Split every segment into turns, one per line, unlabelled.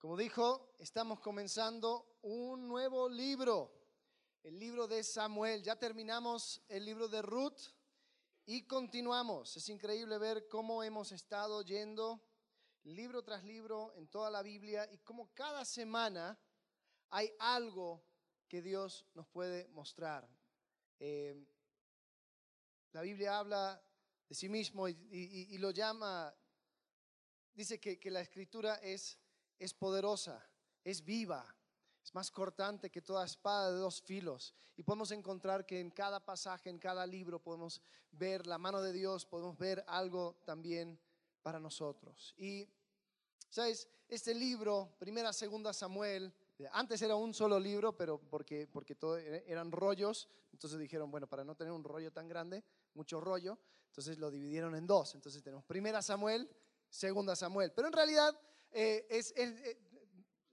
Como dijo, estamos comenzando un nuevo libro, el libro de Samuel. Ya terminamos el libro de Ruth y continuamos. Es increíble ver cómo hemos estado yendo libro tras libro en toda la Biblia y cómo cada semana hay algo que Dios nos puede mostrar. Eh, la Biblia habla de sí mismo y, lo llama, dice que, que la escritura es es poderosa, es viva, es más cortante que toda espada de dos filos. Y podemos encontrar que en cada pasaje, en cada libro, podemos ver la mano de Dios, podemos ver algo también para nosotros. Y, ¿sabes? Este libro, primera, segunda Samuel, antes era un solo libro, pero porque, porque todo e, eran rollos, entonces dijeron, bueno, para no tener un rollo tan grande, mucho rollo, entonces lo dividieron en dos. Entonces tenemos primera Samuel, segunda Samuel. Pero en realidad eh, es, eh,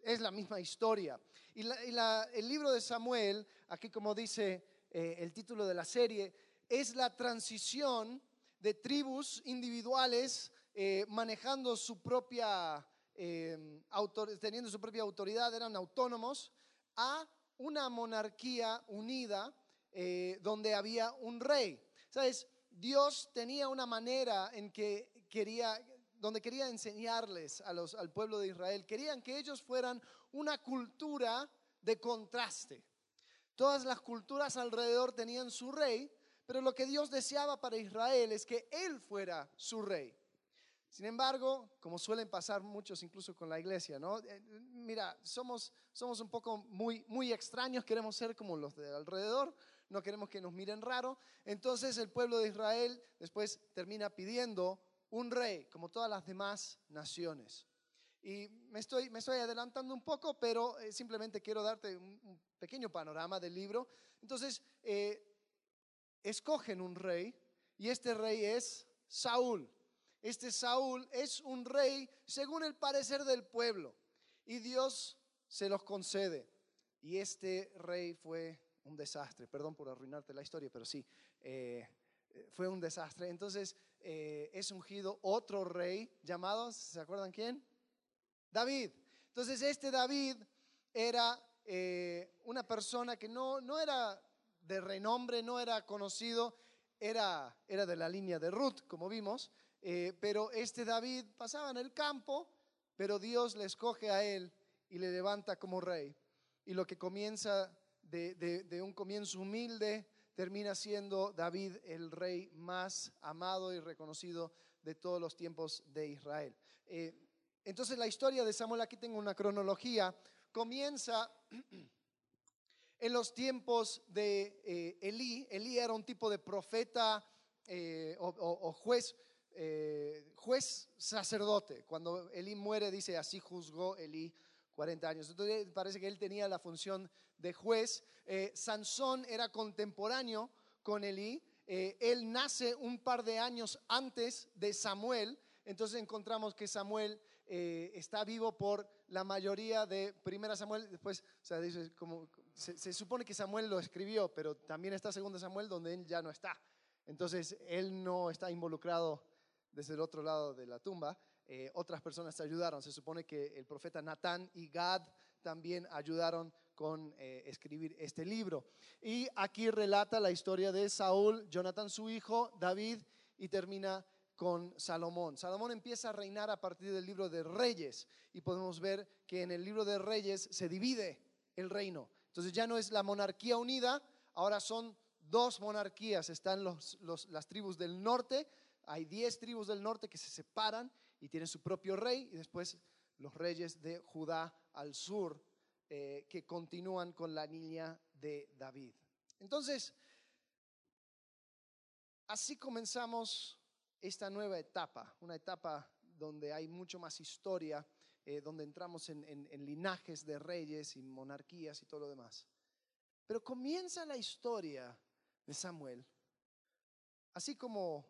es, la misma historia. Y, el libro de Samuel, aquí como dice eh, el título de la serie, es la transición de tribus individuales manejando su propia, teniendo su propia autoridad, eran autónomos, a una monarquía unida donde había un rey. ¿Sabes? Dios tenía una manera en que quería donde quería enseñarles al pueblo de Israel. Querían que ellos fueran una cultura de contraste. Todas las culturas alrededor tenían su rey, pero lo que Dios deseaba para Israel es que Él fuera su rey. Sin embargo, como suelen pasar muchos incluso con la iglesia, ¿no? Eh, mira, somos, somos un poco muy, muy extraños, queremos ser como los de alrededor, no queremos que nos miren raro. Entonces el pueblo de Israel después termina pidiendo un rey, como todas las demás naciones. Y me estoy, me estoy adelantando un poco, pero eh, simplemente quiero darte un, pequeño panorama del libro. Entonces, eh, escogen un rey y este rey es Saúl. Este Saúl es un rey según el parecer del pueblo y Dios se los concede. Y este rey fue un desastre. Perdón por arruinarte la historia, pero sí, eh, fue un desastre. Entonces, eh, es ungido otro rey llamado, ¿se acuerdan quién? David. Entonces este David era eh, una persona que no, no era de renombre, no era conocido, era, era de la línea de Ruth, como vimos, eh, pero este David pasaba en el campo, pero Dios le escoge a él y le levanta como rey. Y lo que comienza de, de un comienzo humilde, termina siendo David el rey más amado y reconocido de todos los tiempos de Israel. Eh, entonces la historia de Samuel, aquí tengo una cronología, comienza en los tiempos de eh, Elí. Elí era un tipo de profeta eh, o, juez, juez sacerdote. Cuando Elí muere, dice, así juzgó Elí 40 años. Entonces parece que él tenía la función de juez. Eh, Sansón era contemporáneo con Elí. Eh, él nace un par de años antes de Samuel. Entonces encontramos que Samuel eh, está vivo por la mayoría de Primera Samuel. Después, o sea, dice, como, se, se, supone que Samuel lo escribió, pero también está Segunda Samuel donde él ya no está. Entonces él no está involucrado desde el otro lado de la tumba. Eh, otras personas te ayudaron. Se supone que el profeta Natán y Gad también ayudaron con eh, escribir este libro. Y aquí relata la historia de Saúl, Jonathan su hijo, David y termina con Salomón. Salomón empieza a reinar a partir del libro de Reyes y podemos ver que en el libro de Reyes se divide el reino. Entonces ya no es la monarquía unida, ahora son dos monarquías. Están las tribus del norte, hay diez tribus del norte que se separan y tienen su propio rey, y después los reyes de Judá al sur, eh, que continúan con la niña de David. Entonces, así comenzamos esta nueva etapa, una etapa donde hay mucho más historia, eh, donde entramos en, en linajes de reyes y monarquías y todo lo demás. Pero comienza la historia de Samuel, así como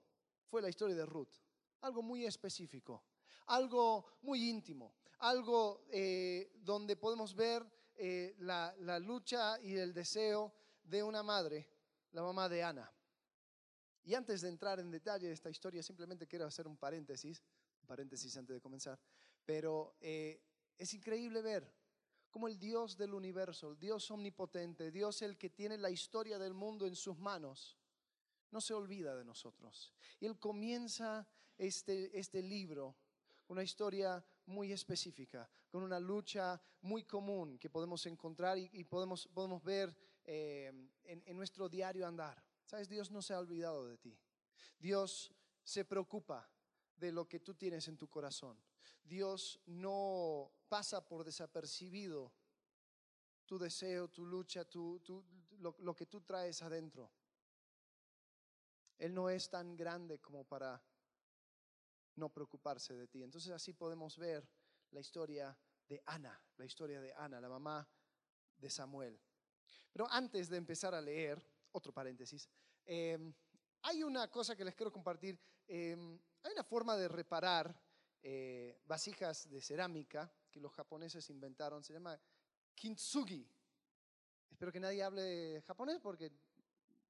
fue la historia de Ruth algo muy específico, algo muy íntimo, algo eh, donde podemos ver eh, la, lucha y el deseo de una madre, la mamá de Ana. Y antes de entrar en detalle de esta historia, simplemente quiero hacer un paréntesis, un paréntesis antes de comenzar, pero eh, Es increíble ver cómo el Dios del universo, el Dios omnipotente, Dios el que tiene la historia del mundo en sus manos, no se olvida de nosotros. Y Él comienza este, este libro una historia muy específica, con una lucha muy común que podemos encontrar y, podemos, podemos ver eh, en, en nuestro diario andar. Sabes, Dios no se ha olvidado de ti. Dios se preocupa de lo que tú tienes en tu corazón. Dios no pasa por desapercibido tu deseo, tu lucha, tu, lo, lo que tú traes adentro. Él no es tan grande como para no preocuparse de ti. Entonces así podemos ver la historia de Ana, la historia de Ana, la mamá de Samuel. Pero antes de empezar a leer, otro paréntesis, em, hay una cosa que les quiero compartir. Em, hay una forma de reparar eh, vasijas de cerámica que los japoneses inventaron, se llama kintsugi. Espero que nadie hable japonés porque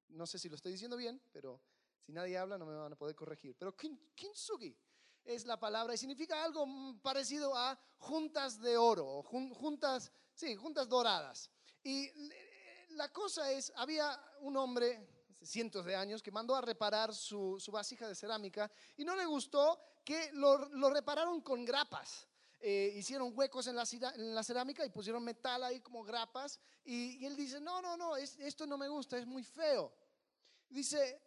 no sé si lo estoy diciendo bien, pero si nadie habla no me van a poder corregir. Pero kintsugi es la palabra y significa algo parecido a juntas de oro, juntas, sí, juntas doradas. Y la cosa es, había un hombre, cientos de años, que mandó a reparar su, vasija de cerámica y no le gustó que lo, repararon con grapas. Eh, hicieron huecos en la, en la, cerámica y pusieron metal ahí como grapas. Y, él dice, no, no, no, esto no me gusta, es muy feo. Dice,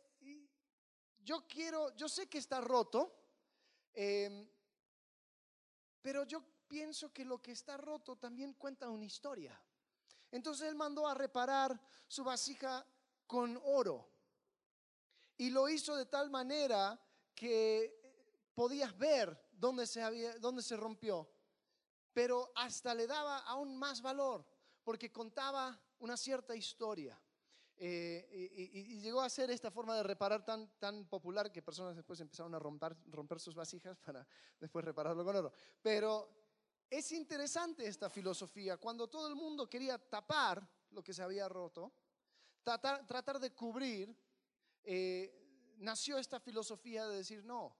yo quiero, yo sé que está roto, Em, pero yo pienso que lo que está roto también cuenta una historia. Entonces él mandó a reparar su vasija con oro. Y lo hizo de tal manera que podías ver dónde se, había, dónde se rompió. Pero hasta le daba aún más valor, porque contaba una cierta historia. Eh, y, llegó a ser esta forma de reparar tan, tan popular que personas después empezaron a romper, romper sus vasijas para después repararlo con oro. Pero es interesante esta filosofía. Cuando todo el mundo quería tapar lo que se había roto, tratar, tratar de cubrir, eh, nació esta filosofía de decir, no,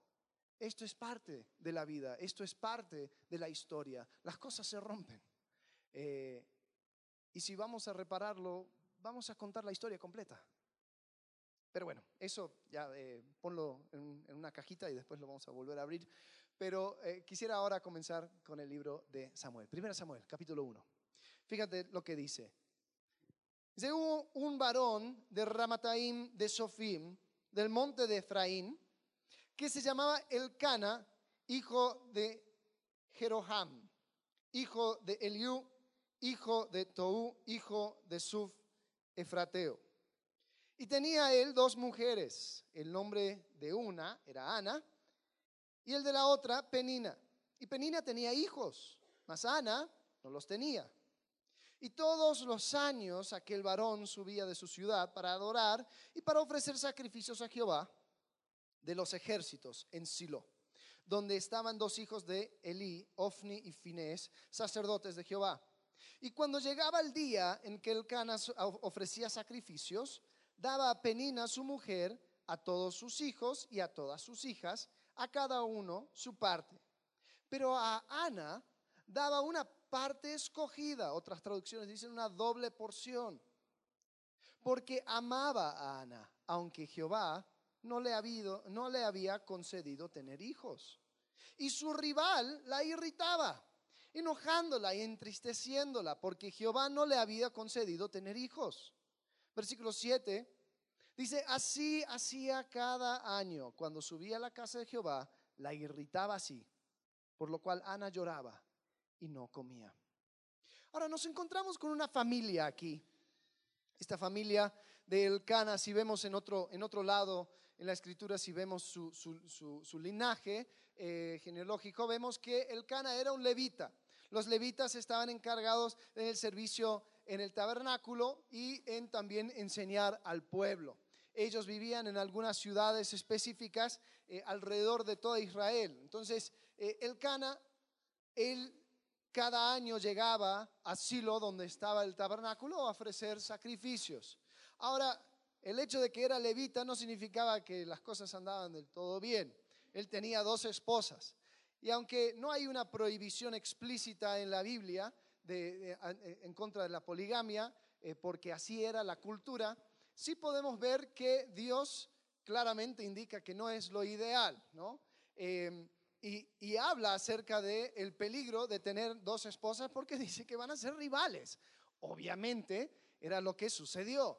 esto es parte de la vida, esto es parte de la historia, las cosas se rompen. Eh, y si vamos a repararlo, vamos a contar la historia completa. Pero bueno, eso ya eh, ponlo en, una cajita y después lo vamos a volver a abrir. Pero eh, quisiera ahora comenzar con el libro de Samuel. Primera Samuel, capítulo 1. Fíjate lo que dice. Dice, hubo un varón de Ramataim de Sofim, del monte de Efraín, que se llamaba Elcana, hijo de Jeroham, hijo de Eliú, hijo de Tou, hijo de Suf, Efrateo. Y tenía él dos mujeres. El nombre de una era Ana y el de la otra Penina. Y Penina tenía hijos, mas Ana no los tenía. Y todos los años aquel varón subía de su ciudad para adorar y para ofrecer sacrificios a Jehová de los ejércitos en Silo, donde estaban dos hijos de Elí, Ofni y Finés, sacerdotes de Jehová. Y cuando llegaba el día en que el Cana ofrecía sacrificios, daba a Penina su mujer, a todos sus hijos y a todas sus hijas, a cada uno su parte. Pero a Ana daba una parte escogida, otras traducciones dicen una doble porción, porque amaba a Ana, aunque Jehová no le, no le había concedido tener hijos. Y su rival la irritaba enojándola y entristeciéndola, porque Jehová no le había concedido tener hijos. Versículo 7 dice, así hacía cada año, cuando subía a la casa de Jehová, la irritaba así, por lo cual Ana lloraba y no comía. Ahora nos encontramos con una familia aquí, esta familia de Elcana, si vemos en otro, en otro lado en la escritura, si vemos su, su, linaje eh, genealógico, vemos que Elcana era un levita. Los levitas estaban encargados en el servicio en el tabernáculo y en también enseñar al pueblo. Ellos vivían en algunas ciudades específicas eh, alrededor de toda Israel. Entonces, eh, el Cana, él cada año llegaba a Silo, donde estaba el tabernáculo, a ofrecer sacrificios. Ahora, el hecho de que era levita no significaba que las cosas andaban del todo bien. Él tenía dos esposas Y aunque no hay una prohibición explícita en la Biblia en contra de la poligamia, eh, porque así era la cultura, sí podemos ver que Dios claramente indica que no es lo ideal, ¿no? Em, y, habla acerca del el peligro de tener dos esposas porque dice que van a ser rivales. Obviamente era lo que sucedió.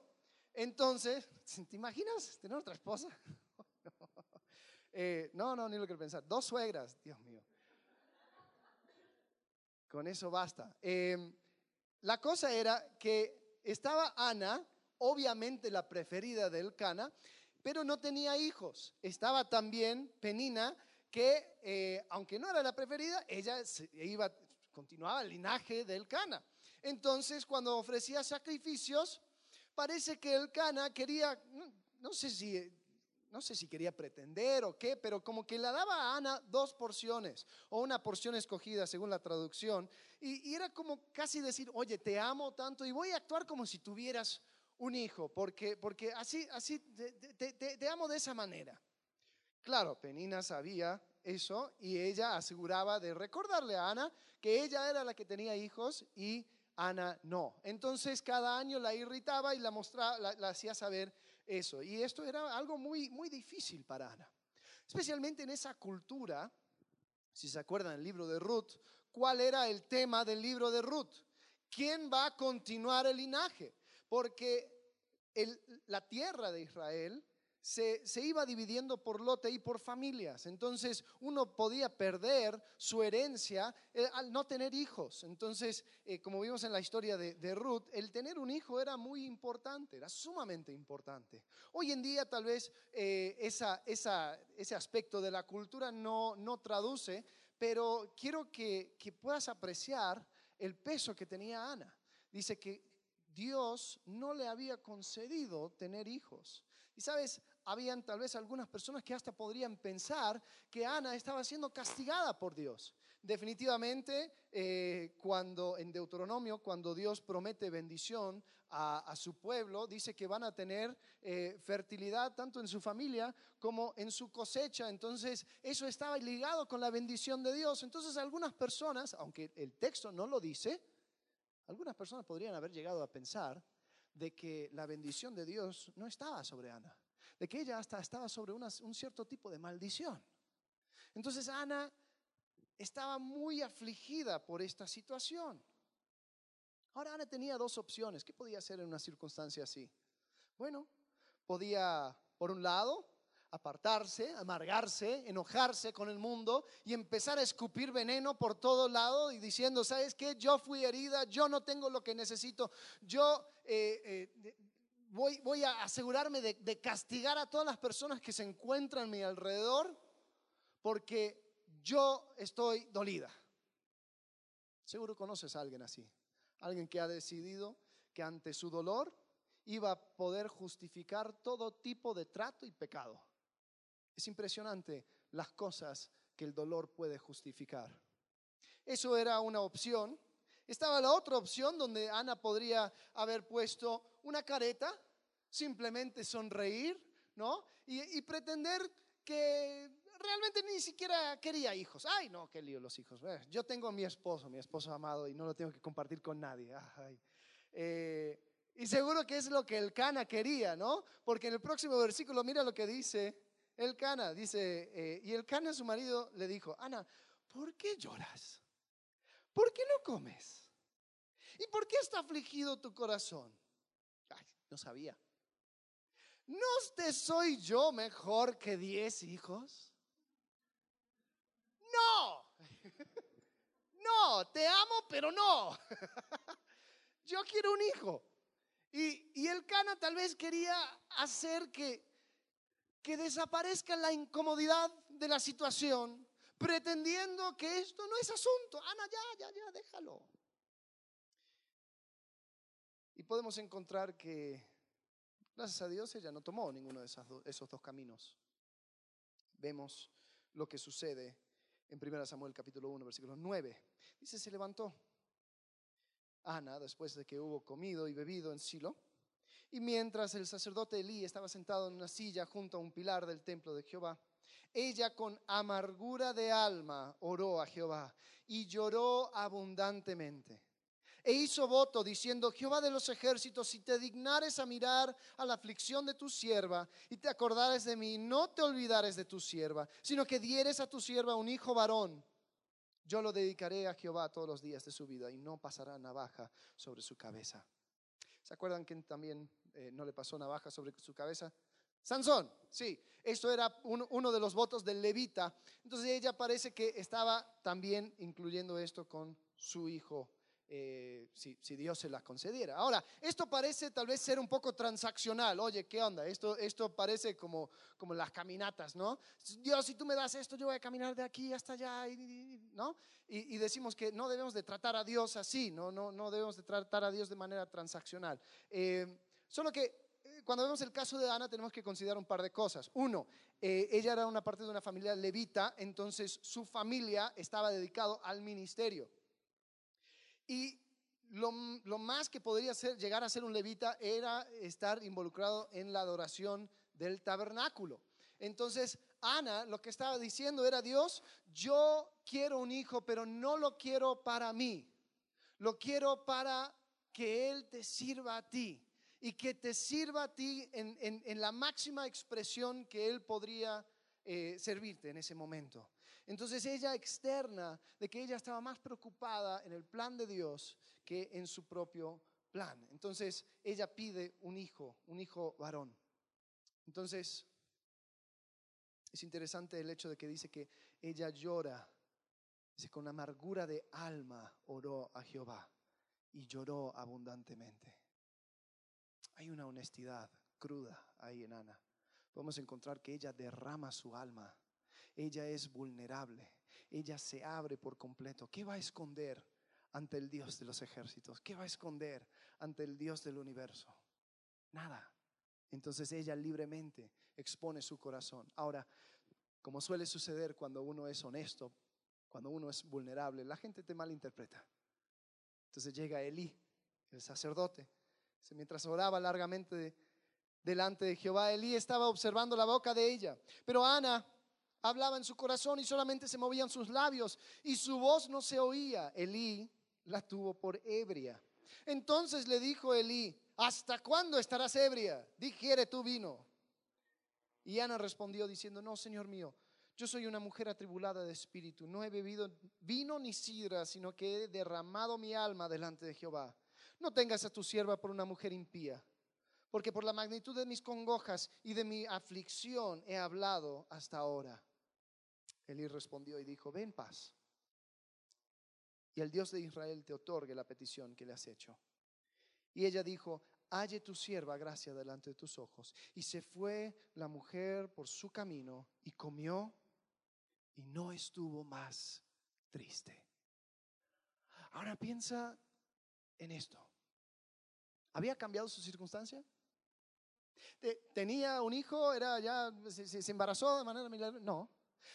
Entonces, ¿te imaginas tener otra esposa? Eh, no, no, ni lo quiero pensar. Dos suegras, Dios mío. Con eso basta. Em, la cosa era que estaba Ana, obviamente la preferida del Cana, pero no tenía hijos. Estaba también Penina, que eh, aunque no era la preferida, ella iba, continuaba el linaje del Cana. Entonces, cuando ofrecía sacrificios, parece que el Cana quería, no, sé si no sé si quería pretender o qué, pero como que le daba a Ana dos porciones o una porción escogida según la traducción. Y, era como casi decir, oye, te amo tanto y voy a actuar como si tuvieras un hijo, porque, porque así, así te, amo de esa manera. Claro, Penina sabía eso y ella aseguraba de recordarle a Ana que ella era la que tenía hijos y Ana no. Entonces cada año la irritaba y la, mostraba, la, hacía saber eso. Y esto era algo muy, muy difícil para Ana. Especialmente en esa cultura, si se acuerdan del libro de Ruth, ¿cuál era el tema del libro de Ruth? ¿Quién va a continuar el linaje? Porque la tierra de Israel se, iba dividiendo por lote y por familias. Entonces uno podía perder su herencia eh, al no tener hijos. Entonces, eh, como vimos en la historia de, Ruth, el tener un hijo era muy importante, era sumamente importante. Hoy en día tal vez eh, ese aspecto de la cultura no, no traduce, pero quiero que, que puedas apreciar el peso que tenía Ana. Dice que Dios no le había concedido tener hijos. Y sabes, habían tal vez algunas personas que hasta podrían pensar que Ana estaba siendo castigada por Dios. Definitivamente, eh, cuando en Deuteronomio, cuando Dios promete bendición a, su pueblo, dice que van a tener eh, fertilidad tanto en su familia como en su cosecha. Entonces, eso estaba ligado con la bendición de Dios. Entonces, algunas personas, aunque el texto no lo dice, algunas personas podrían haber llegado a pensar de que la bendición de Dios no estaba sobre Ana, de que ella hasta estaba sobre un cierto tipo de maldición. Entonces Ana estaba muy afligida por esta situación. Ahora Ana tenía dos opciones. ¿Qué podía hacer en una circunstancia así? Bueno, podía, por un lado, apartarse, amargarse, enojarse con el mundo y empezar a escupir veneno por todo lado y diciendo, ¿sabes qué? Yo fui herida, yo no tengo lo que necesito, yo eh, eh, voy, a asegurarme de, de castigar a todas las personas que se encuentran a mi alrededor porque yo estoy dolida. Seguro conoces a alguien así, alguien que ha decidido que ante su dolor iba a poder justificar todo tipo de trato y pecado. Es impresionante las cosas que el dolor puede justificar. Eso era una opción. Estaba la otra opción donde Ana podría haber puesto una careta, simplemente sonreír, ¿no? Y, pretender que realmente ni siquiera quería hijos. Ay, no, qué lío los hijos. Yo tengo a mi esposo, mi esposo amado, y no lo tengo que compartir con nadie. Eh, y seguro que es lo que el Cana quería, ¿no? Porque en el próximo versículo, mira lo que dice. El Cana dice, eh, y el Cana, su marido, le dijo, Ana, ¿por qué lloras? ¿Por qué no comes? ¿Y por qué está afligido tu corazón? Ay, no sabía. ¿No te soy yo mejor que diez hijos? No. No, te amo, pero no. Yo quiero un hijo. Y, y el Cana tal vez quería hacer que que desaparezca la incomodidad de la situación, pretendiendo que esto no es asunto. Ana, ya, ya, ya, déjalo. Y podemos encontrar que, gracias a Dios, ella no tomó ninguno de esos dos caminos. Vemos lo que sucede en 1 Samuel capítulo 1, versículo 9. Dice, se levantó Ana después de que hubo comido y bebido en Silo y mientras el sacerdote Elí estaba sentado en una silla junto a un pilar del templo de Jehová, Ella con amargura de alma oró a Jehová y lloró abundantemente. E hizo voto diciendo, Jehová de los ejércitos, si te dignares a mirar a la aflicción de tu sierva y te acordares de mí, no te olvidares de tu sierva, sino que dieres a tu sierva un hijo varón, yo lo dedicaré a Jehová todos los días de su vida y no pasará navaja sobre su cabeza. ¿Se acuerdan que también eh, no le pasó navaja sobre su cabeza? Sansón, sí, esto era uno de los votos del levita. Entonces ella parece que estaba también incluyendo esto con su hijo eh, si, Dios se la concediera. Ahora, esto parece tal vez ser un poco transaccional. Oye, ¿qué onda? Esto, esto parece como, como las caminatas, ¿no? Dios, si tú me das esto, yo voy a caminar de aquí hasta allá, ¿no? Y, decimos que no debemos de tratar a Dios así, no, no, no debemos de tratar a Dios de manera transaccional. Eh, solo que cuando vemos el caso de Ana tenemos que considerar un par de cosas. Uno, ella era una parte de una familia levita, entonces su familia estaba dedicado al ministerio. Y lo, más que podría ser, llegar a ser un levita era estar involucrado en la adoración del tabernáculo. Entonces, Ana lo que estaba diciendo era, Dios, yo quiero un hijo, pero no lo quiero para mí. Lo quiero para que Él te sirva a ti y que te sirva a ti en, la máxima expresión que Él podría eh, servirte en ese momento. Entonces ella externa de que ella estaba más preocupada en el plan de Dios que en su propio plan. Entonces ella pide un hijo, un hijo varón. Entonces es interesante el hecho de que dice que ella llora, dice con amargura de alma oró a Jehová y lloró abundantemente. Hay una honestidad cruda ahí en Ana. Podemos encontrar que ella derrama su alma ella es vulnerable. Ella se abre por completo. ¿Qué va a esconder ante el Dios de los ejércitos? ¿Qué va a esconder ante el Dios del universo? Nada. Entonces ella libremente expone su corazón. Ahora, como suele suceder cuando uno es honesto, cuando uno es vulnerable, la gente te malinterpreta. Entonces llega Elí, el sacerdote. Mientras oraba largamente delante de Jehová, Elí estaba observando la boca de ella. Pero Ana hablaba en su corazón y solamente se movían sus labios y su voz no se oía. Elí la tuvo por ebria. Entonces le dijo Elí, ¿hasta cuándo estarás ebria? Digiere tu vino. Y Ana respondió diciendo, no, Señor mío, yo soy una mujer atribulada de espíritu, no he bebido vino ni sidra, sino que he derramado mi alma delante de Jehová. No tengas a tu sierva por una mujer impía, porque por la magnitud de mis congojas y de mi aflicción he hablado hasta ahora. Elí respondió y dijo, ven paz. Y el Dios de Israel te otorgue la petición que le has hecho. Y ella dijo, halle tu sierva gracia delante de tus ojos. Y se fue la mujer por su camino y comió y no estuvo más triste. Ahora piensa en esto. ¿Había cambiado su circunstancia? ¿Tenía un hijo? ¿Era ya, se, embarazó de manera milagrosa? No.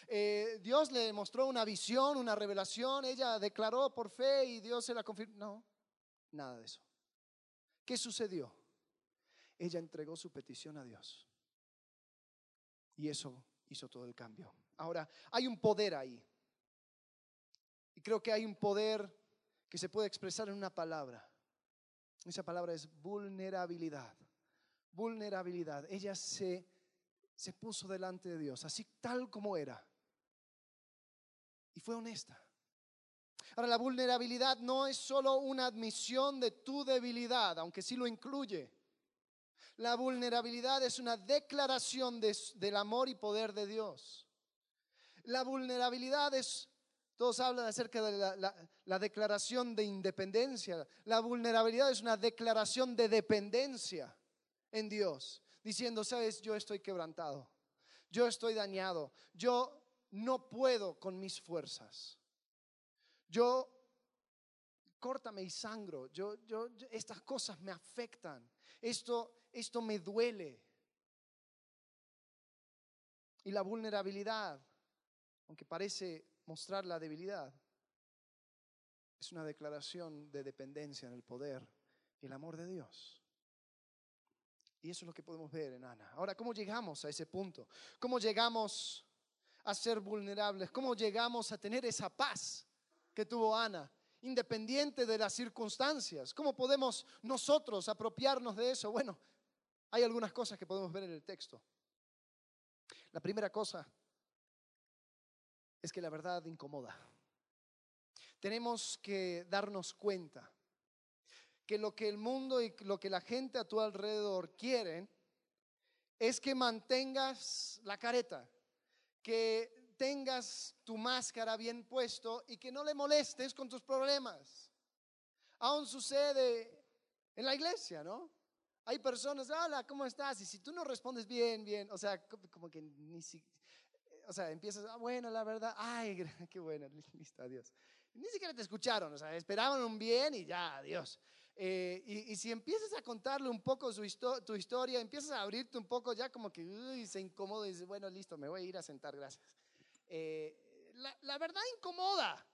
Eh, Dios le mostró una visión, una revelación, ella declaró por fe y Dios se la confirmó. No, nada de eso. ¿Qué sucedió? Ella entregó su petición a Dios. Y eso hizo todo el cambio. Ahora, hay un poder ahí. Y creo que hay un poder que se puede expresar en una palabra. Esa palabra es vulnerabilidad. Vulnerabilidad. Ella se se puso delante de Dios, así tal como era. Y fue honesta. Ahora, la vulnerabilidad no es solo una admisión de tu debilidad, aunque sí lo incluye. La vulnerabilidad es una declaración del amor y poder de Dios. La vulnerabilidad es, todos hablan acerca de la, la declaración de independencia. La vulnerabilidad es una declaración de dependencia en Dios diciendo, sabes, yo estoy quebrantado, yo estoy dañado, yo no puedo con mis fuerzas. Yo, córtame y sangro, yo, yo, estas cosas me afectan, esto, esto me duele. Y la vulnerabilidad, aunque parece mostrar la debilidad, es una declaración de dependencia en el poder y el amor de Dios. Y eso es lo que podemos ver en Ana. Ahora, ¿cómo llegamos a ese punto? ¿Cómo llegamos a ser vulnerables? ¿Cómo llegamos a tener esa paz que tuvo Ana, independiente de las circunstancias? ¿Cómo podemos nosotros apropiarnos de eso? Bueno, hay algunas cosas que podemos ver en el texto. La primera cosa es que la verdad incomoda. Tenemos que darnos cuenta que lo que el mundo y lo que la gente a tu alrededor quieren es que mantengas la careta, que tengas tu máscara bien puesto y que no le molestes con tus problemas. Aún sucede en la iglesia, ¿no? Hay personas, hola, ¿cómo estás? Y si tú no respondes bien, bien, o sea, como que ni si, o sea, empiezas, ah, bueno, la verdad, ay, qué bueno, listo, adiós. Ni siquiera te escucharon, o sea, esperaban un bien y ya, adiós. Eh, y, si empiezas a contarle un poco su tu historia, empiezas a abrirte un poco, ya como que uy, se incomoda y dices, bueno, listo, me voy a ir a sentar, gracias. Eh, la, la verdad incomoda.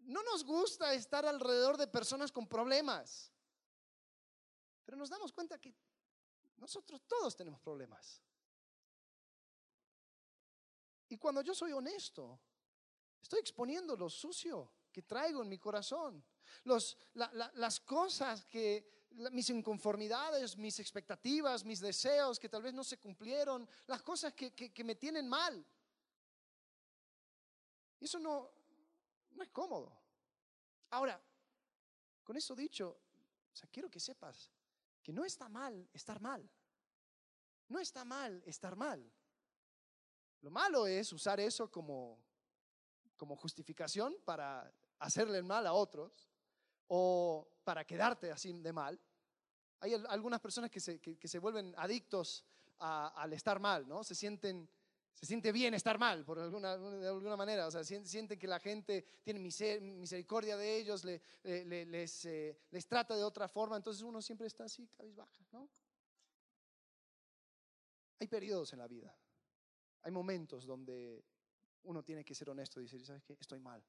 No nos gusta estar alrededor de personas con problemas. Pero nos damos cuenta que nosotros todos tenemos problemas. Y cuando yo soy honesto, estoy exponiendo lo sucio que traigo en mi corazón, las cosas que, mis inconformidades, mis expectativas, mis deseos que tal vez no se cumplieron, las cosas que, me tienen mal. Eso no, es cómodo. Ahora, con eso dicho, quiero que sepas que no está mal estar mal. No está mal estar mal. Lo malo es usar eso como, como justificación para hacerle mal a otros o para quedarte así de mal. Hay algunas personas que se, que, se vuelven adictos al estar mal, ¿no? Se sienten, se siente bien estar mal, por alguna, de alguna manera. O sea, sienten que la gente tiene misericordia de ellos, les, eh, les trata de otra forma, entonces uno siempre está así, cabizbaja, ¿no? Hay periodos en la vida, hay momentos donde uno tiene que ser honesto y decir, ¿sabes qué? Estoy mal,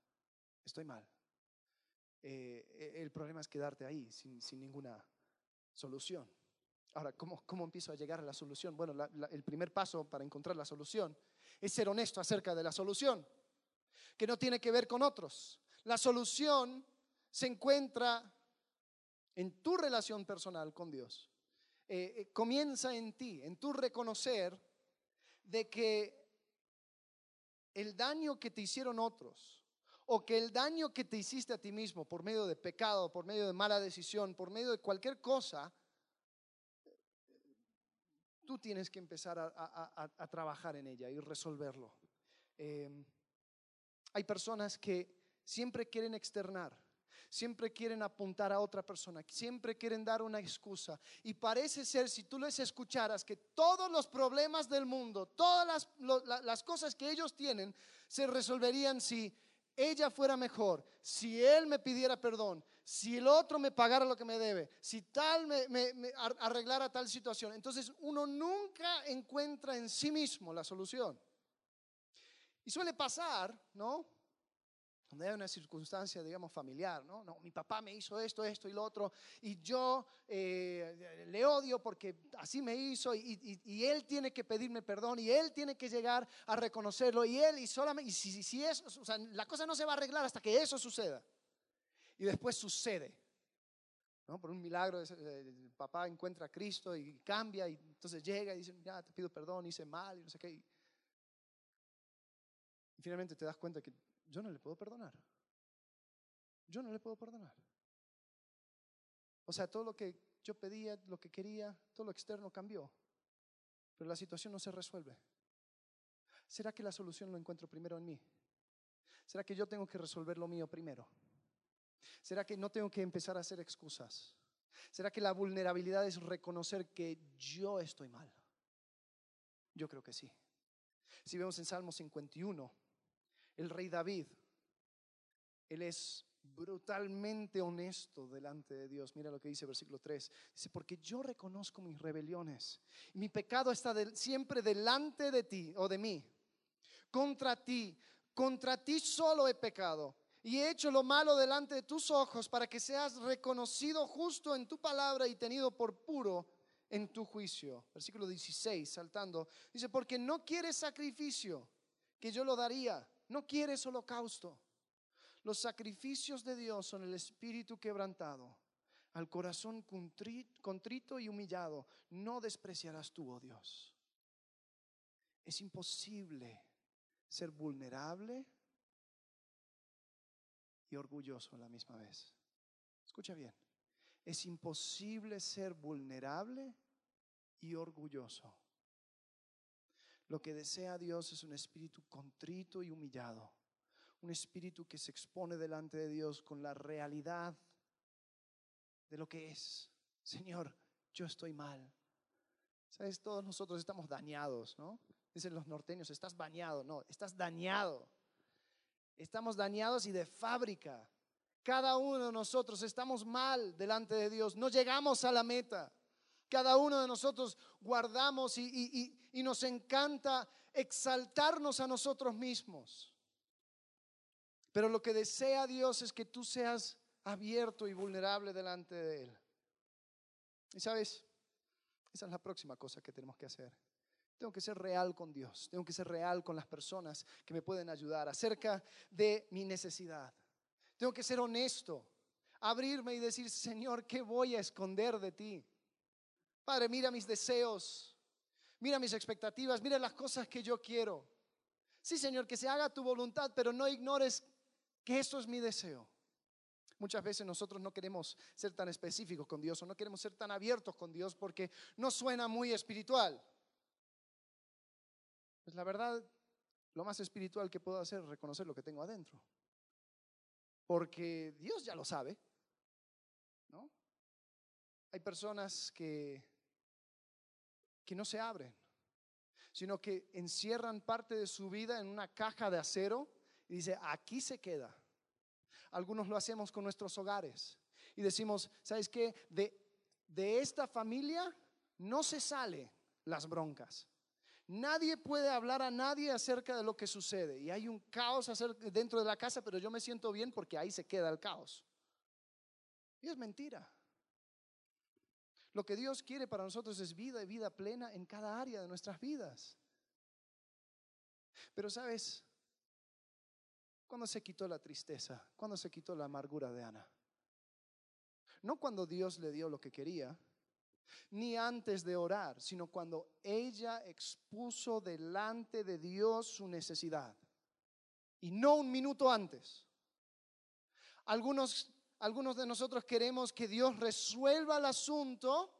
estoy mal. Eh, el problema es quedarte ahí sin, sin ninguna solución. Ahora, ¿cómo, ¿cómo, empiezo a llegar a la solución? Bueno, el primer paso para encontrar la solución es ser honesto acerca de la solución, que no tiene que ver con otros. La solución se encuentra en tu relación personal con Dios. Eh, eh, comienza en ti, en tu reconocer de que el daño que te hicieron otros o que el daño que te hiciste a ti mismo por medio de pecado, por medio de mala decisión, por medio de cualquier cosa, tú tienes que empezar a, trabajar en ella y resolverlo. Em, hay personas que siempre quieren externar, siempre quieren apuntar a otra persona, siempre quieren dar una excusa. Y parece ser, si tú les escucharas, que todos los problemas del mundo, todas las, las cosas que ellos tienen, se resolverían si ella fuera mejor, si él me pidiera perdón, si el otro me pagara lo que me debe, si tal me, arreglara tal situación. Entonces uno nunca encuentra en sí mismo la solución. Y suele pasar, ¿no? Donde hay una circunstancia, digamos, familiar, ¿no? No, mi papá me hizo esto, esto y lo otro, y yo eh, le odio porque así me hizo, y, él tiene que pedirme perdón, y él tiene que llegar a reconocerlo, y él, y solamente, y si, si eso, o sea, la cosa no se va a arreglar hasta que eso suceda y después sucede. ¿no? Por un milagro, el papá encuentra a Cristo y cambia y entonces llega y dice, ya te pido perdón, hice mal y no sé qué. Y finalmente te das cuenta que yo no le puedo perdonar. Yo no le puedo perdonar. O sea, todo lo que yo pedía, lo que quería, todo lo externo cambió, pero la situación no se resuelve. ¿Será que la solución lo encuentro primero en mí? ¿Será que yo tengo que resolver lo mío primero? ¿Será que no tengo que empezar a hacer excusas? ¿Será que la vulnerabilidad es reconocer que yo estoy mal? Yo creo que sí. Si vemos en Salmo 51, el rey David, él es brutalmente honesto delante de Dios. Mira lo que dice versículo 3. Dice, porque yo reconozco mis rebeliones. Mi pecado está siempre delante de ti o de mí. Contra ti, contra ti solo he pecado y he hecho lo malo delante de tus ojos para que seas reconocido justo en tu palabra y tenido por puro en tu juicio. Versículo 16, saltando, dice, porque no quieres sacrificio, que yo lo daría. No quieres holocausto. Los sacrificios de Dios son el espíritu quebrantado, al corazón contrito y humillado. No despreciarás tú, oh Dios. Es imposible ser vulnerable y orgulloso a la misma vez. Escucha bien, es imposible ser vulnerable y orgulloso. Lo que desea Dios es un espíritu contrito y humillado, un espíritu que se expone delante de Dios con la realidad de lo que es. Señor, yo estoy mal. Sabes, todos nosotros estamos dañados, ¿no? Dicen los norteños, estás bañado. No, estás dañado. Estamos dañados y de fábrica. Cada uno de nosotros estamos mal delante de Dios. No llegamos a la meta. Cada uno de nosotros guardamos y, nos encanta exaltarnos a nosotros mismos. Pero lo que desea Dios es que tú seas abierto y vulnerable delante de Él. Y sabes, esa es la próxima cosa que tenemos que hacer. Tengo que ser real con Dios, tengo que ser real con las personas que me pueden ayudar acerca de mi necesidad. Tengo que ser honesto, abrirme y decir, Señor, ¿qué voy a esconder de ti? Padre, mira mis deseos, mira mis expectativas, mira las cosas que yo quiero. Sí, Señor, que se haga tu voluntad, pero no ignores que eso es mi deseo. Muchas veces nosotros no queremos ser tan específicos con Dios o no queremos ser tan abiertos con Dios porque no suena muy espiritual. Pues la verdad, lo más espiritual que puedo hacer es reconocer lo que tengo adentro. Porque Dios ya lo sabe. ¿no? Hay personas que, que no se abren, sino que encierran parte de su vida en una caja de acero y dice, aquí se queda. Algunos lo hacemos con nuestros hogares y decimos, ¿sabes qué? De, de esta familia no se sale las broncas. Nadie puede hablar a nadie acerca de lo que sucede. Y hay un caos dentro de la casa, pero yo me siento bien porque ahí se queda el caos. Y es mentira. Lo que Dios quiere para nosotros es vida y vida plena en cada área de nuestras vidas. Pero sabes, cuando se quitó la tristeza, cuando se quitó la amargura de Ana, no cuando Dios le dio lo que quería, ni antes de orar, sino cuando ella expuso delante de Dios su necesidad. Y no un minuto antes. Algunos, algunos de nosotros queremos que Dios resuelva el asunto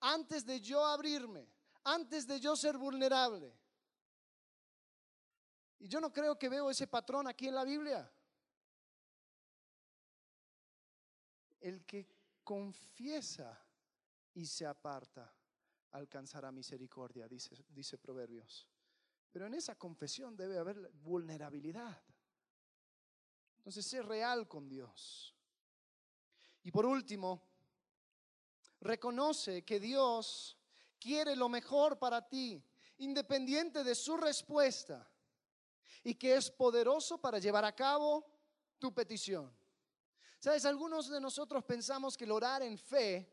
antes de yo abrirme, antes de yo ser vulnerable. Y yo no creo que veo ese patrón aquí en la Biblia. El que confiesa y se aparta, alcanzará misericordia, dice, Proverbios. Pero en esa confesión debe haber vulnerabilidad. Entonces, sé real con Dios. Y por último, reconoce que Dios quiere lo mejor para ti, independiente de su respuesta, y que es poderoso para llevar a cabo tu petición. Sabes, algunos de nosotros pensamos que el orar en fe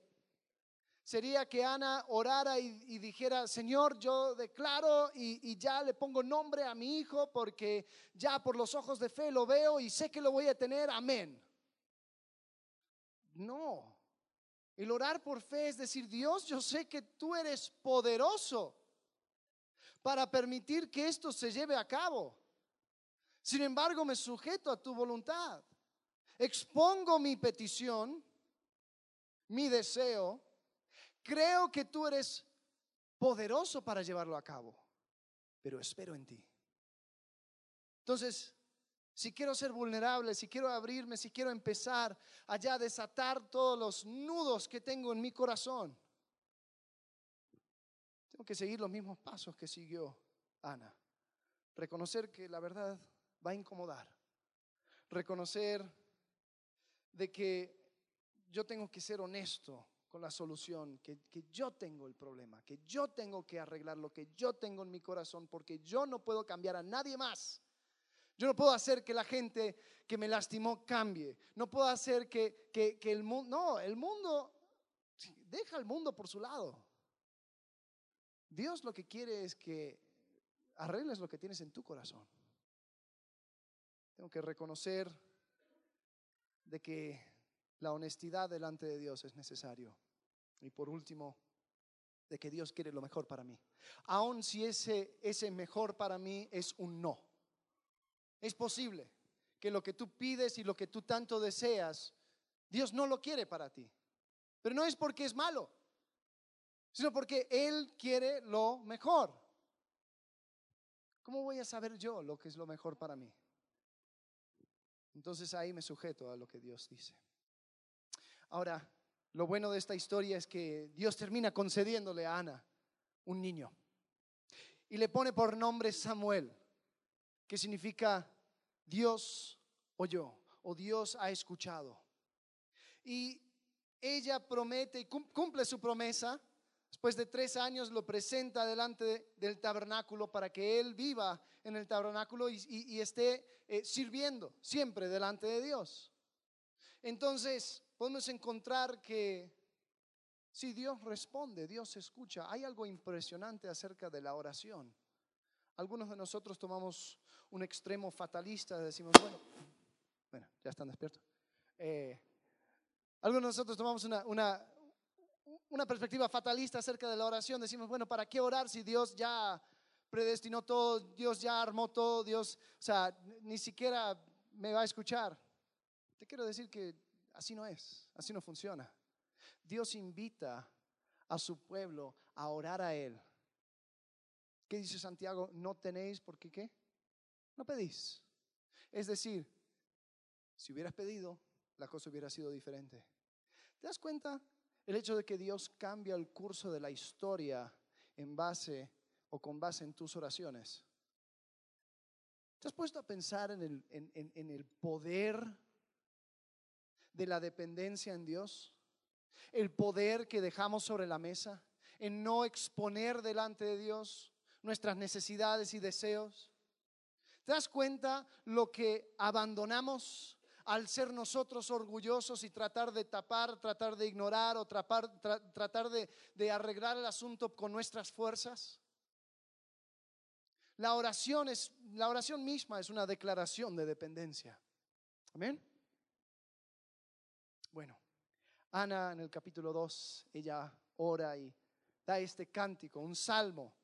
sería que Ana orara y, dijera, Señor, yo declaro y, y, ya le pongo nombre a mi hijo porque ya por los ojos de fe lo veo y sé que lo voy a tener, amén. No, el orar por fe es decir, Dios, yo sé que tú eres poderoso para permitir que esto se lleve a cabo. Sin embargo, me sujeto a tu voluntad. Expongo mi petición, mi deseo, Creo que tú eres poderoso para llevarlo a cabo, pero espero en ti. Entonces, si quiero ser vulnerable, si quiero abrirme, si quiero empezar allá a desatar todos los nudos que tengo en mi corazón, tengo que seguir los mismos pasos que siguió Ana. Reconocer que la verdad va a incomodar. Reconocer de que yo tengo que ser honesto la solución, que, yo tengo el problema, que yo tengo que arreglar lo que yo tengo en mi corazón, porque yo no puedo cambiar a nadie más. Yo no puedo hacer que la gente que me lastimó cambie. No puedo hacer que, que, que el mundo, no, el mundo, deja el mundo por su lado. Dios lo que quiere es que arregles lo que tienes en tu corazón. Tengo que reconocer de que la honestidad delante de Dios es necesario. Y por último, de que Dios quiere lo mejor para mí. Aun si ese, ese mejor para mí es un no. Es posible que lo que tú pides y lo que tú tanto deseas, Dios no lo quiere para ti. Pero no es porque es malo, sino porque Él quiere lo mejor. ¿Cómo voy a saber yo lo que es lo mejor para mí? Entonces ahí me sujeto a lo que Dios dice. Ahora, lo bueno de esta historia es que Dios termina concediéndole a Ana un niño y le pone por nombre Samuel, que significa Dios oyó o Dios ha escuchado. Y ella promete y cumple su promesa. Después de tres años lo presenta delante del tabernáculo para que él viva en el tabernáculo y, esté eh, sirviendo siempre delante de Dios. Entonces, podemos encontrar que si Dios responde, Dios escucha. Hay algo impresionante acerca de la oración. Algunos de nosotros tomamos un extremo fatalista, decimos, bueno, bueno, ya están despiertos. Eh, algunos de nosotros tomamos una, una, una perspectiva fatalista acerca de la oración. Decimos, bueno, ¿para qué orar si Dios ya predestinó todo, Dios ya armó todo, Dios, o sea, ni siquiera me va a escuchar. Te quiero decir que así no es, así no funciona. Dios invita a su pueblo a orar a Él. ¿Qué dice Santiago? No tenéis porque qué? No pedís. Es decir, si hubieras pedido, la cosa hubiera sido diferente. ¿Te das cuenta? El hecho de que Dios cambia el curso de la historia en base o con base en tus oraciones? ¿Te has puesto a pensar en el, en, el poder de la dependencia en Dios? El poder que dejamos sobre la mesa, en no exponer delante de Dios nuestras necesidades y deseos. ¿Te das cuenta lo que abandonamos al ser nosotros orgullosos y tratar de tapar, tratar de ignorar o tratar de, arreglar el asunto con nuestras fuerzas? La oración, es, la oración misma es una declaración de dependencia. Amén. Bueno, Ana en el capítulo 2, ella ora y da este cántico, un salmo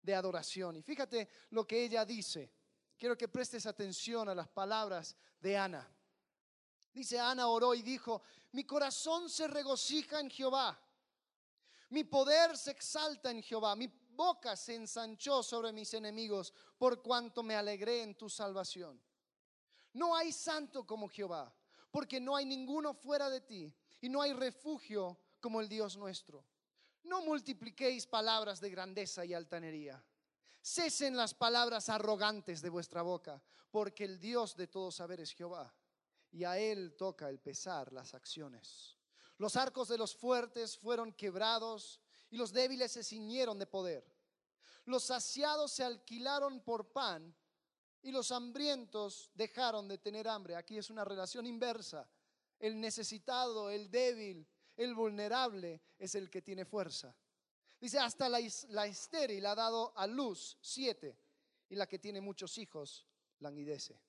de adoración. Y fíjate lo que ella dice. Quiero que prestes atención a las palabras de Ana. Dice, Ana oró y dijo, mi corazón se regocija en Jehová, mi poder se exalta en Jehová, mi boca se ensanchó sobre mis enemigos, por cuanto me alegré en tu salvación. No hay santo como Jehová, porque no hay ninguno fuera de ti, y no hay refugio como el Dios nuestro. No multipliquéis palabras de grandeza y altanería. Cesen las palabras arrogantes de vuestra boca, porque el Dios de todo saber es Jehová, y a él toca el pesar las acciones. Los arcos de los fuertes fueron quebrados y los débiles se ciñeron de poder. Los saciados se alquilaron por pan y los hambrientos dejaron de tener hambre. Aquí es una relación inversa. El necesitado, el débil, el vulnerable es el que tiene fuerza. Dice, hasta la, la estéril ha dado a luz siete y la que tiene muchos hijos languidece.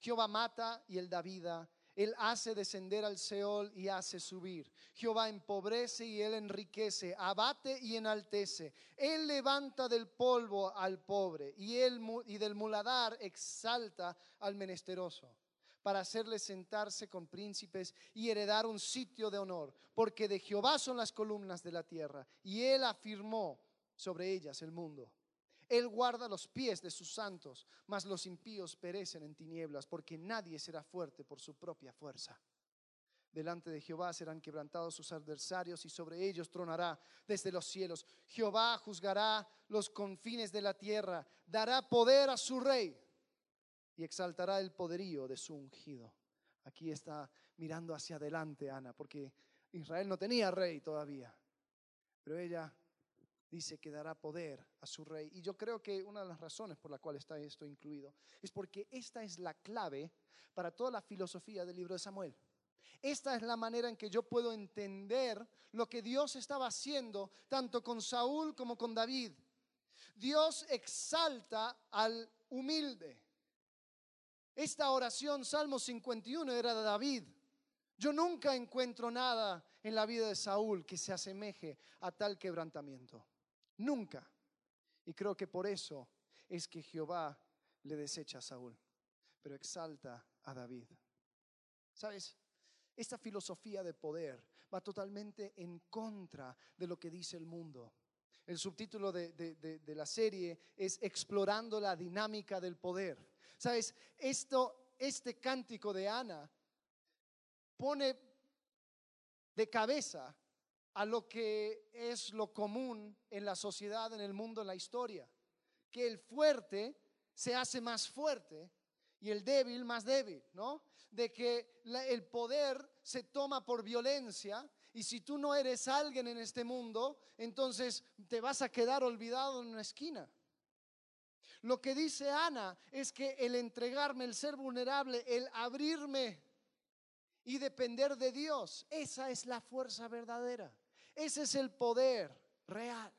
Jehová mata y él da vida él hace descender al Seol y hace subir. Jehová empobrece y Él enriquece, abate y enaltece. Él levanta del polvo al pobre y, él, y del muladar exalta al menesteroso para hacerle sentarse con príncipes y heredar un sitio de honor, porque de Jehová son las columnas de la tierra y Él afirmó sobre ellas el mundo. Él guarda los pies de sus santos, mas los impíos perecen en tinieblas, porque nadie será fuerte por su propia fuerza. Delante de Jehová serán quebrantados sus adversarios y sobre ellos tronará desde los cielos. Jehová juzgará los confines de la tierra, dará poder a su rey y exaltará el poderío de su ungido. Aquí está mirando hacia adelante Ana, porque Israel no tenía rey todavía, pero ella dice que dará poder a su rey. Y yo creo que una de las razones por la cual está esto incluido es porque esta es la clave para toda la filosofía del libro de Samuel. Esta es la manera en que yo puedo entender lo que Dios estaba haciendo tanto con Saúl como con David. Dios exalta al humilde. Esta oración, Salmo 51, era de David. Yo nunca encuentro nada en la vida de Saúl que se asemeje a tal quebrantamiento. Nunca. Y creo que por eso es que Jehová le desecha a Saúl, pero exalta a David. ¿Sabes? Esta filosofía de poder va totalmente en contra de lo que dice el mundo. El subtítulo de, la serie es Explorando la dinámica del poder. ¿Sabes? Esto, este cántico de Ana pone de cabeza a lo que es lo común en la sociedad, en el mundo, en la historia. Que el fuerte se hace más fuerte y el débil más débil, ¿no? De que el poder se toma por violencia y si tú no eres alguien en este mundo, entonces te vas a quedar olvidado en una esquina. Lo que dice Ana es que el entregarme, el ser vulnerable, el abrirme y depender de Dios, esa es la fuerza verdadera. Ese es el poder real.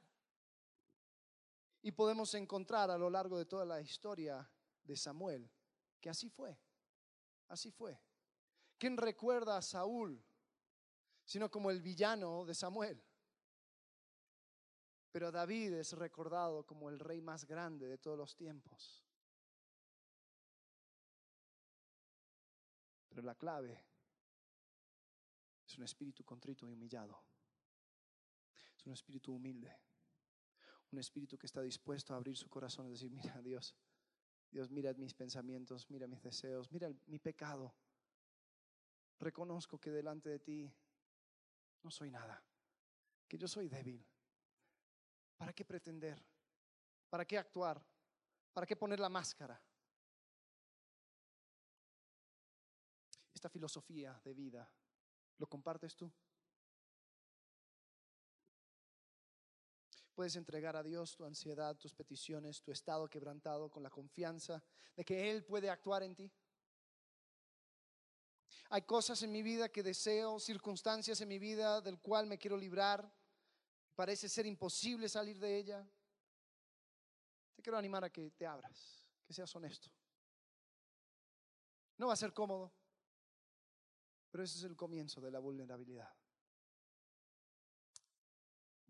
Y podemos encontrar a lo largo de toda la historia de Samuel que así fue, así fue. ¿Quién recuerda a Saúl sino como el villano de Samuel? Pero David es recordado como el rey más grande de todos los tiempos. Pero la clave es un espíritu contrito y humillado. Es un espíritu humilde. Un espíritu que está dispuesto a abrir su corazón y decir, mira Dios, Dios, mira mis pensamientos, mira mis deseos, mira mi pecado. Reconozco que delante de ti no soy nada, que yo soy débil. ¿Para qué pretender? ¿Para qué actuar? ¿Para qué poner la máscara? Esta filosofía de vida, ¿lo compartes tú? Puedes entregar a Dios tu ansiedad, tus peticiones, tu estado quebrantado con la confianza de que Él puede actuar en ti. Hay cosas en mi vida que deseo, circunstancias en mi vida del cual me quiero librar. Parece ser imposible salir de ella. Te quiero animar a que te abras, que seas honesto. No va a ser cómodo, pero ese es el comienzo de la vulnerabilidad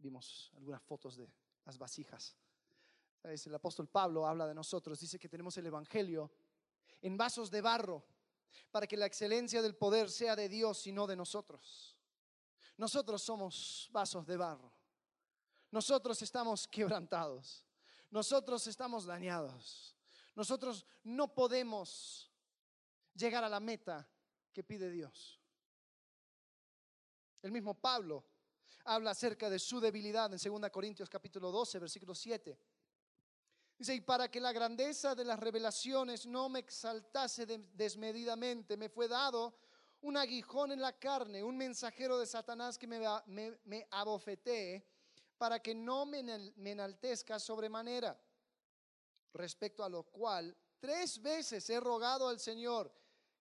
vimos algunas fotos de las vasijas. El apóstol Pablo habla de nosotros, dice que tenemos el Evangelio en vasos de barro para que la excelencia del poder sea de Dios y no de nosotros. Nosotros somos vasos de barro. Nosotros estamos quebrantados. Nosotros estamos dañados. Nosotros no podemos llegar a la meta que pide Dios. El mismo Pablo habla acerca de su debilidad en 2 Corintios capítulo 12, versículo 7. Dice, y para que la grandeza de las revelaciones no me exaltase desmedidamente, me fue dado un aguijón en la carne, un mensajero de Satanás que me, me, me abofetee para que no me, enaltezca sobremanera. Respecto a lo cual, tres veces he rogado al Señor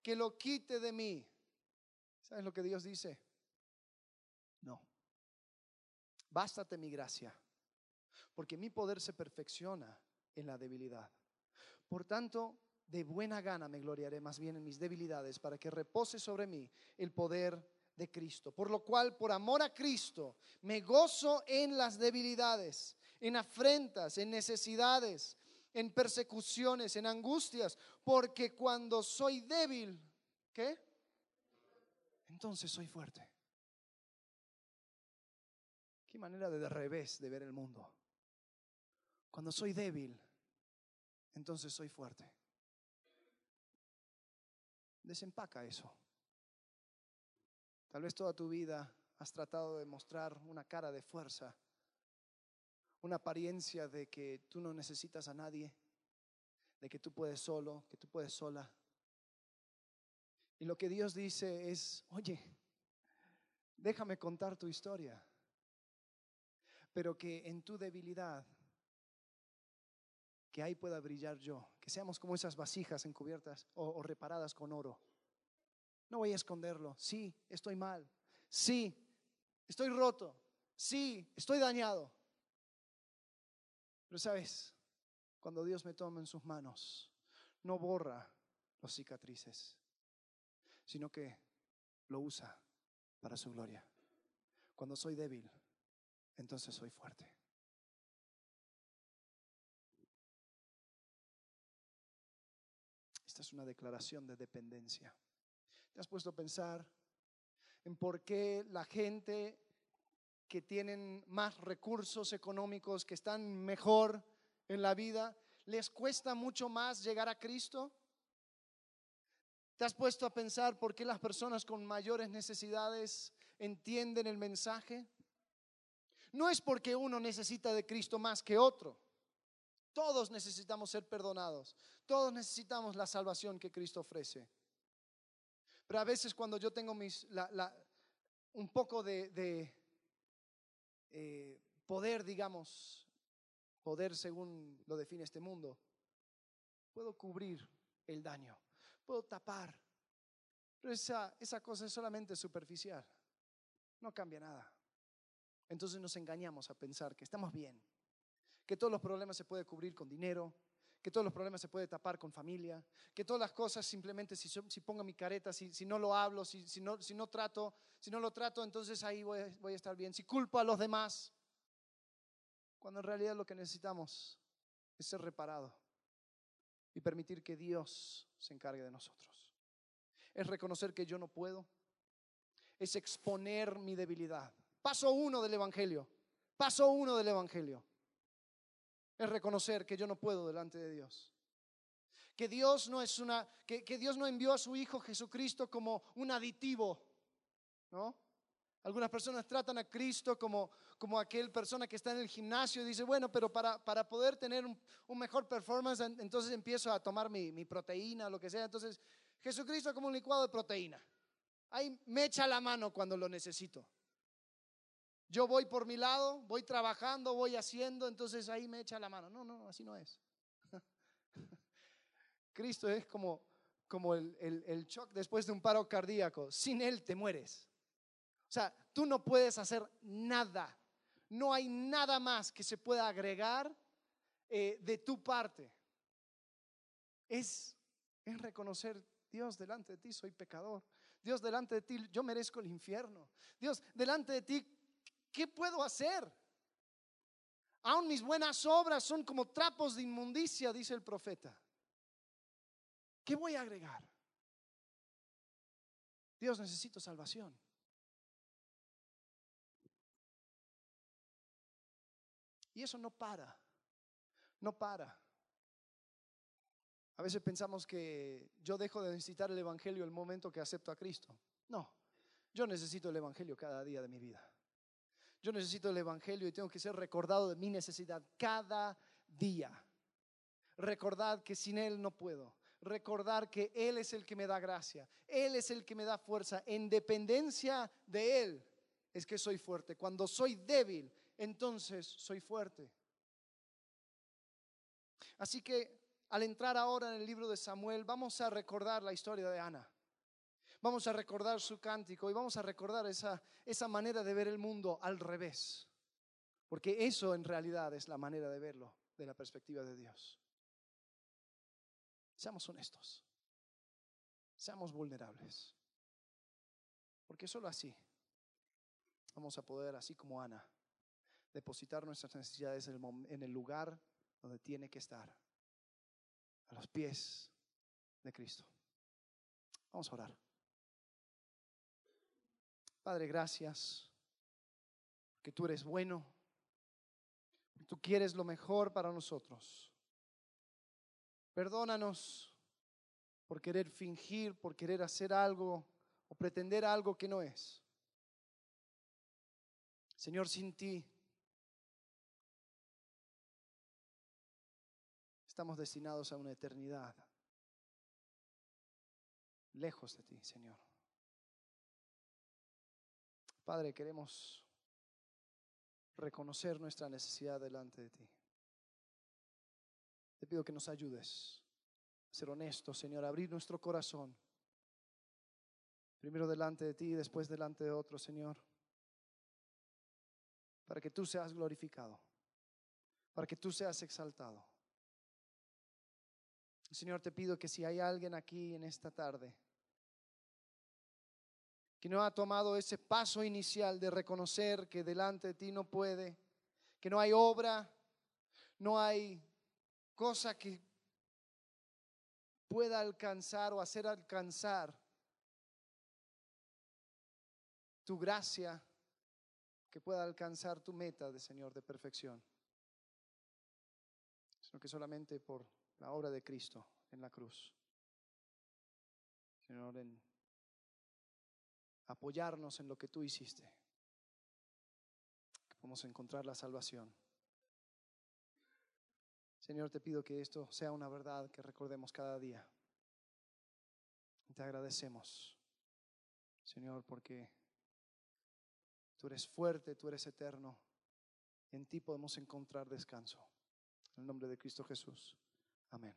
que lo quite de mí. ¿Sabes lo que Dios dice? bástate mi gracia, porque mi poder se perfecciona en la debilidad. Por tanto, de buena gana me gloriaré más bien en mis debilidades, para que repose sobre mí el poder de Cristo. Por lo cual, por amor a Cristo, me gozo en las debilidades, en afrentas, en necesidades, en persecuciones, en angustias, porque cuando soy débil, ¿qué? Entonces soy fuerte. Qué manera de, de revés de ver el mundo. Cuando soy débil, entonces soy fuerte. Desempaca eso. Tal vez toda tu vida has tratado de mostrar una cara de fuerza, una apariencia de que tú no necesitas a nadie, de que tú puedes solo, que tú puedes sola. Y lo que Dios dice es, oye, déjame contar tu historia pero que en tu debilidad, que ahí pueda brillar yo, que seamos como esas vasijas encubiertas o, reparadas con oro. No voy a esconderlo. Sí, estoy mal. Sí, estoy roto. Sí, estoy dañado. Pero sabes, cuando Dios me toma en sus manos, no borra los cicatrices, sino que lo usa para su gloria. Cuando soy débil, entonces soy fuerte. Esta es una declaración de dependencia. ¿Te has puesto a pensar en por qué la gente que tienen más recursos económicos, que están mejor en la vida, les cuesta mucho más llegar a Cristo? ¿Te has puesto a pensar por qué las personas con mayores necesidades entienden el mensaje? No es porque uno necesita de Cristo más que otro. Todos necesitamos ser perdonados. Todos necesitamos la salvación que Cristo ofrece. Pero a veces cuando yo tengo mis, un poco de, eh, poder, digamos, poder según lo define este mundo, puedo cubrir el daño, puedo tapar. Pero esa, esa cosa es solamente superficial, no cambia nada. Entonces nos engañamos a pensar que estamos bien, que todos los problemas se pueden cubrir con dinero, que todos los problemas se pueden tapar con familia, que todas las cosas simplemente si, si pongo mi careta, si, si no lo hablo, si, si, no, si no trato, si no lo trato, entonces ahí voy, voy a estar bien. Si culpo a los demás, cuando en realidad lo que necesitamos es ser reparado y permitir que Dios se encargue de nosotros. Es reconocer que yo no puedo, es exponer mi debilidad. Paso uno del Evangelio, paso uno del Evangelio es reconocer que yo no puedo delante de Dios. Que Dios no es una, que, Dios no envió a su Hijo Jesucristo como un aditivo, ¿no? Algunas personas tratan a Cristo como, como aquel persona que está en el gimnasio y dice, bueno, pero para, para poder tener un, mejor performance, entonces empiezo a tomar mi, mi proteína, lo que sea. Entonces, Jesucristo como un licuado de proteína. Ahí me echa la mano cuando lo necesito. Yo voy por mi lado, voy trabajando, voy haciendo, entonces ahí me echa la mano. No, no, así no es. Cristo es como, como el, el, shock después de un paro cardíaco. Sin Él te mueres. O sea, tú no puedes hacer nada. No hay nada más que se pueda agregar eh, de tu parte. Es, es reconocer, Dios, delante de ti soy pecador. Dios, delante de ti yo merezco el infierno. Dios, delante de ti ¿qué puedo hacer? Aún mis buenas obras son como trapos de inmundicia, dice el profeta. ¿Qué voy a agregar? Dios, necesito salvación. Y eso no para, no para. A veces pensamos que yo dejo de necesitar el Evangelio el momento que acepto a Cristo. No, yo necesito el Evangelio cada día de mi vida. Yo necesito el Evangelio y tengo que ser recordado de mi necesidad cada día. Recordar que sin Él no puedo. Recordar que Él es el que me da gracia. Él es el que me da fuerza. En dependencia de Él es que soy fuerte. Cuando soy débil, entonces soy fuerte. Así que al entrar ahora en el libro de Samuel, vamos a recordar la historia de Ana. Vamos a recordar su cántico y vamos a recordar esa, esa manera de ver el mundo al revés. Porque eso en realidad es la manera de verlo de la perspectiva de Dios. Seamos honestos. Seamos vulnerables. Porque solo así vamos a poder, así como Ana, depositar nuestras necesidades en el lugar donde tiene que estar, a los pies de Cristo. Vamos a orar. Padre, gracias, que tú eres bueno, tú quieres lo mejor para nosotros. Perdónanos por querer fingir, por querer hacer algo o pretender algo que no es. Señor, sin ti estamos destinados a una eternidad lejos de ti, Señor. Padre, queremos reconocer nuestra necesidad delante de ti. Te pido que nos ayudes a ser honestos, Señor, a abrir nuestro corazón. Primero delante de ti y después delante de otro, Señor. Para que tú seas glorificado. Para que tú seas exaltado. Señor, te pido que si hay alguien aquí en esta tarde que no ha tomado ese paso inicial de reconocer que delante de ti no puede, que no hay obra, no hay cosa que pueda alcanzar o hacer alcanzar tu gracia, que pueda alcanzar tu meta de Señor de perfección, sino que solamente por la obra de Cristo en la cruz. Señor, en apoyarnos en lo que tú hiciste, que podamos encontrar la salvación. Señor, te pido que esto sea una verdad que recordemos cada día. Te agradecemos, Señor, porque tú eres fuerte, tú eres eterno. En ti podemos encontrar descanso. En el nombre de Cristo Jesús. Amén.